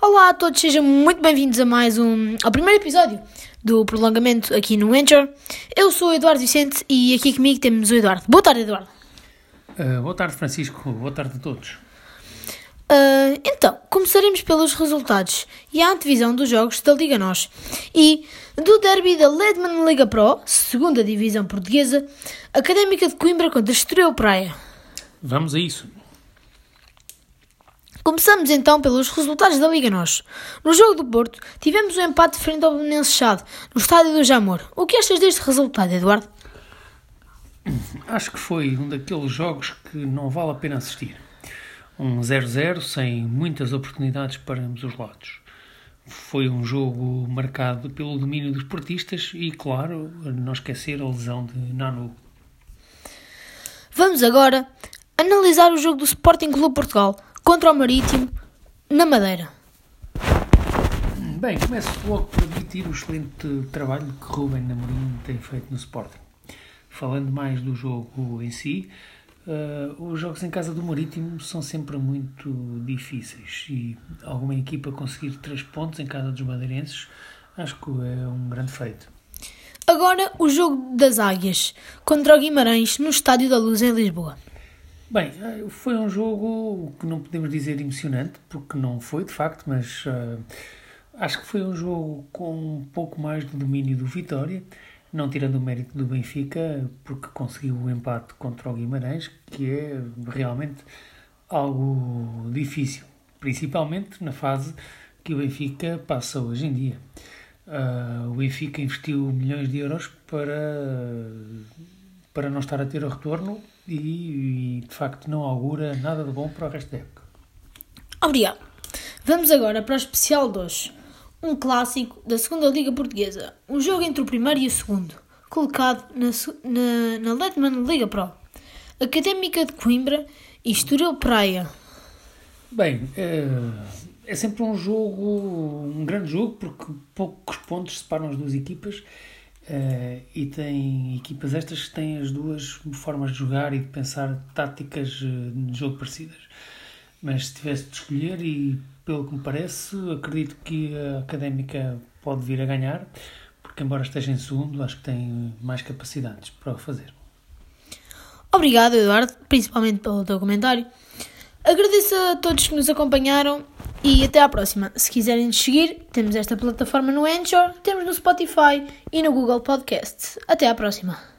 Olá a todos, sejam muito bem-vindos a mais um ao primeiro episódio do prolongamento aqui no Anchor. Eu sou o Eduardo Vicente e aqui comigo temos o Eduardo. Boa tarde, Eduardo. Uh, boa tarde, Francisco. Boa tarde a todos. Uh, então, começaremos pelos resultados e a antevisão dos jogos da Liga NOS e do derby da Ledman Liga Pro, segunda divisão portuguesa, Académica de Coimbra contra Estoril Praia. Vamos a isso. Começamos então pelos resultados da Liga NOS. No jogo do Porto, tivemos um empate frente ao Belenense Chade, no estádio do Jamor. O que achas deste resultado, Eduardo? Acho que foi um daqueles jogos que não vale a pena assistir. Um 0-0 sem muitas oportunidades para ambos os lados. Foi um jogo marcado pelo domínio dos portistas e, claro, não esquecer a lesão de Nanu. Vamos agora analisar o jogo do Sporting Clube Portugal contra o Marítimo, na Madeira. Bem, começo logo por admitir o excelente trabalho que Ruben Namorim tem feito no Sporting. Falando mais do jogo em si, uh, os jogos em casa do Marítimo são sempre muito difíceis e alguma equipa conseguir três pontos em casa dos madeirenses acho que é um grande feito. Agora o jogo das Águias contra o Guimarães no Estádio da Luz em Lisboa. Bem, eh, foi um jogo que não podemos dizer emocionante, porque não foi de facto, mas uh, acho que foi um jogo com um pouco mais de domínio do Vitória, não tirando o mérito do Benfica, porque conseguiu o empate contra o Guimarães, que é realmente algo difícil, principalmente na fase que o Benfica passa hoje em dia. Uh, o Benfica investiu milhões de euros para, para não estar a ter o retorno e, e, de facto não augura nada de bom para o resto da época. Obrigado. Vamos agora para o especial de hoje. Um clássico da segunda Liga Portuguesa. Um jogo entre o primeiro e o segundo, colocado na, na, na Letman Liga Pro. Académica de Coimbra e Estoril Praia. Bem, é, é sempre um jogo, um grande jogo, porque poucos pontos separam as duas equipas Uh, e tem equipas estas que têm as duas formas de jogar e de pensar táticas uh, de jogo parecidas. Mas se tivesse de escolher, e pelo que me parece, acredito que a académica pode vir a ganhar, porque, embora esteja em segundo, acho que tem mais capacidades para o fazer. Obrigado, Eduardo, principalmente pelo teu comentário. Agradeço a todos que nos acompanharam e até à próxima. Se quiserem nos seguir, temos esta plataforma no Anchor, temos no Spotify e no Google Podcast. Até à próxima.